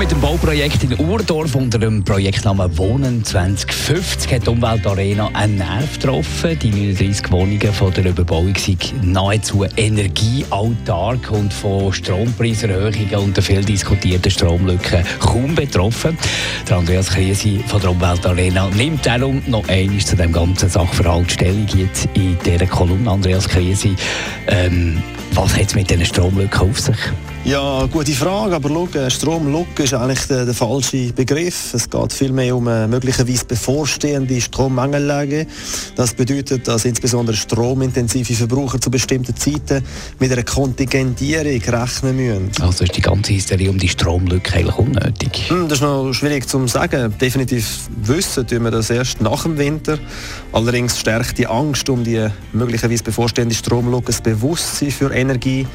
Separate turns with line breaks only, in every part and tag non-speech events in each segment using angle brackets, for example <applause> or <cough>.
mit dem Bauprojekt in Urdorf unter dem Projektnamen Wohnen 2050 hat die Umweltarena einen Nerv getroffen. Die 39 Wohnungen von der Überbauung sind nahezu energieautark und von Strompreiserhöhungen und der viel diskutierten Stromlücke kaum betroffen. Der Andreas Kriesi von der Umweltarena nimmt darum noch einmal zu dem ganzen Sachverhalt Stellung jetzt in dieser Kolumne. Andreas Kriesi, ähm, was hat es mit diesen Stromlücken auf sich?
Ja, gute Frage, aber schau, Stromlücke ist eigentlich der, der, falsche Begriff. Es geht vielmehr um eine möglicherweise bevorstehende Strommangellage. Das bedeutet, dass insbesondere stromintensive Verbraucher zu bestimmten Zeiten mit einer Kontingentierung rechnen müssen.
Also ist die ganze Hysterie um die Stromlücke eigentlich unnötig?
Hm, das ist noch schwierig zu sagen. Definitiv wissen tun wir das erst nach dem Winter. Allerdings stärkt die Angst um die möglicherweise bevorstehende Stromlücke das Bewusstsein für Energie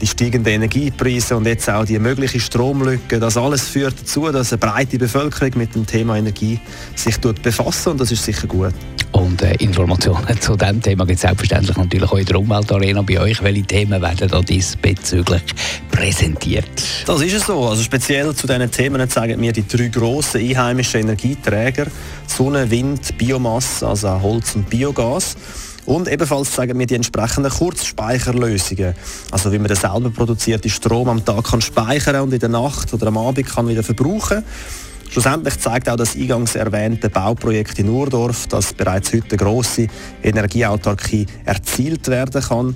die steigenden Energiepreise und jetzt auch die mögliche Stromlücke, das alles führt dazu, dass eine breite Bevölkerung mit dem Thema Energie sich befasst und das ist sicher gut.
Und äh, Informationen <laughs> zu diesem Thema gibt es selbstverständlich natürlich auch in der Umweltarena bei euch. Welche Themen werden da diesbezüglich präsentiert?
Das ist es so. Also speziell zu diesen Themen sagen wir die drei grossen einheimischen Energieträger Sonne, Wind, Biomasse, also Holz und Biogas. Und ebenfalls zeigen wir die entsprechenden Kurzspeicherlösungen. Also wie man den selber produzierten Strom am Tag kann speichern und in der Nacht oder am Abend kann wieder verbrauchen. Schlussendlich zeigt auch das eingangs erwähnte Bauprojekt in Urdorf, dass bereits heute grosse Energieautarkie erzielt werden kann.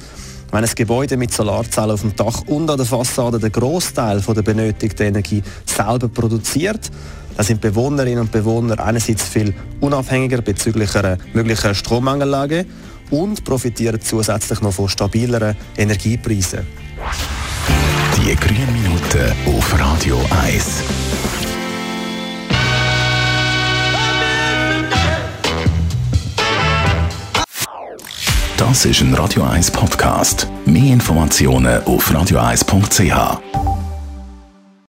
Wenn ein Gebäude mit Solarzellen auf dem Dach und an der Fassade den Großteil der benötigten Energie selber produziert, dann sind Bewohnerinnen und Bewohner einerseits viel unabhängiger bezüglich einer möglichen Strommangellage und profitieren zusätzlich noch von stabileren Energiepreisen.
Die grünen Minuten auf Radio 1. Das ist ein Radio 1 Podcast. Mehr Informationen auf radio1.ch.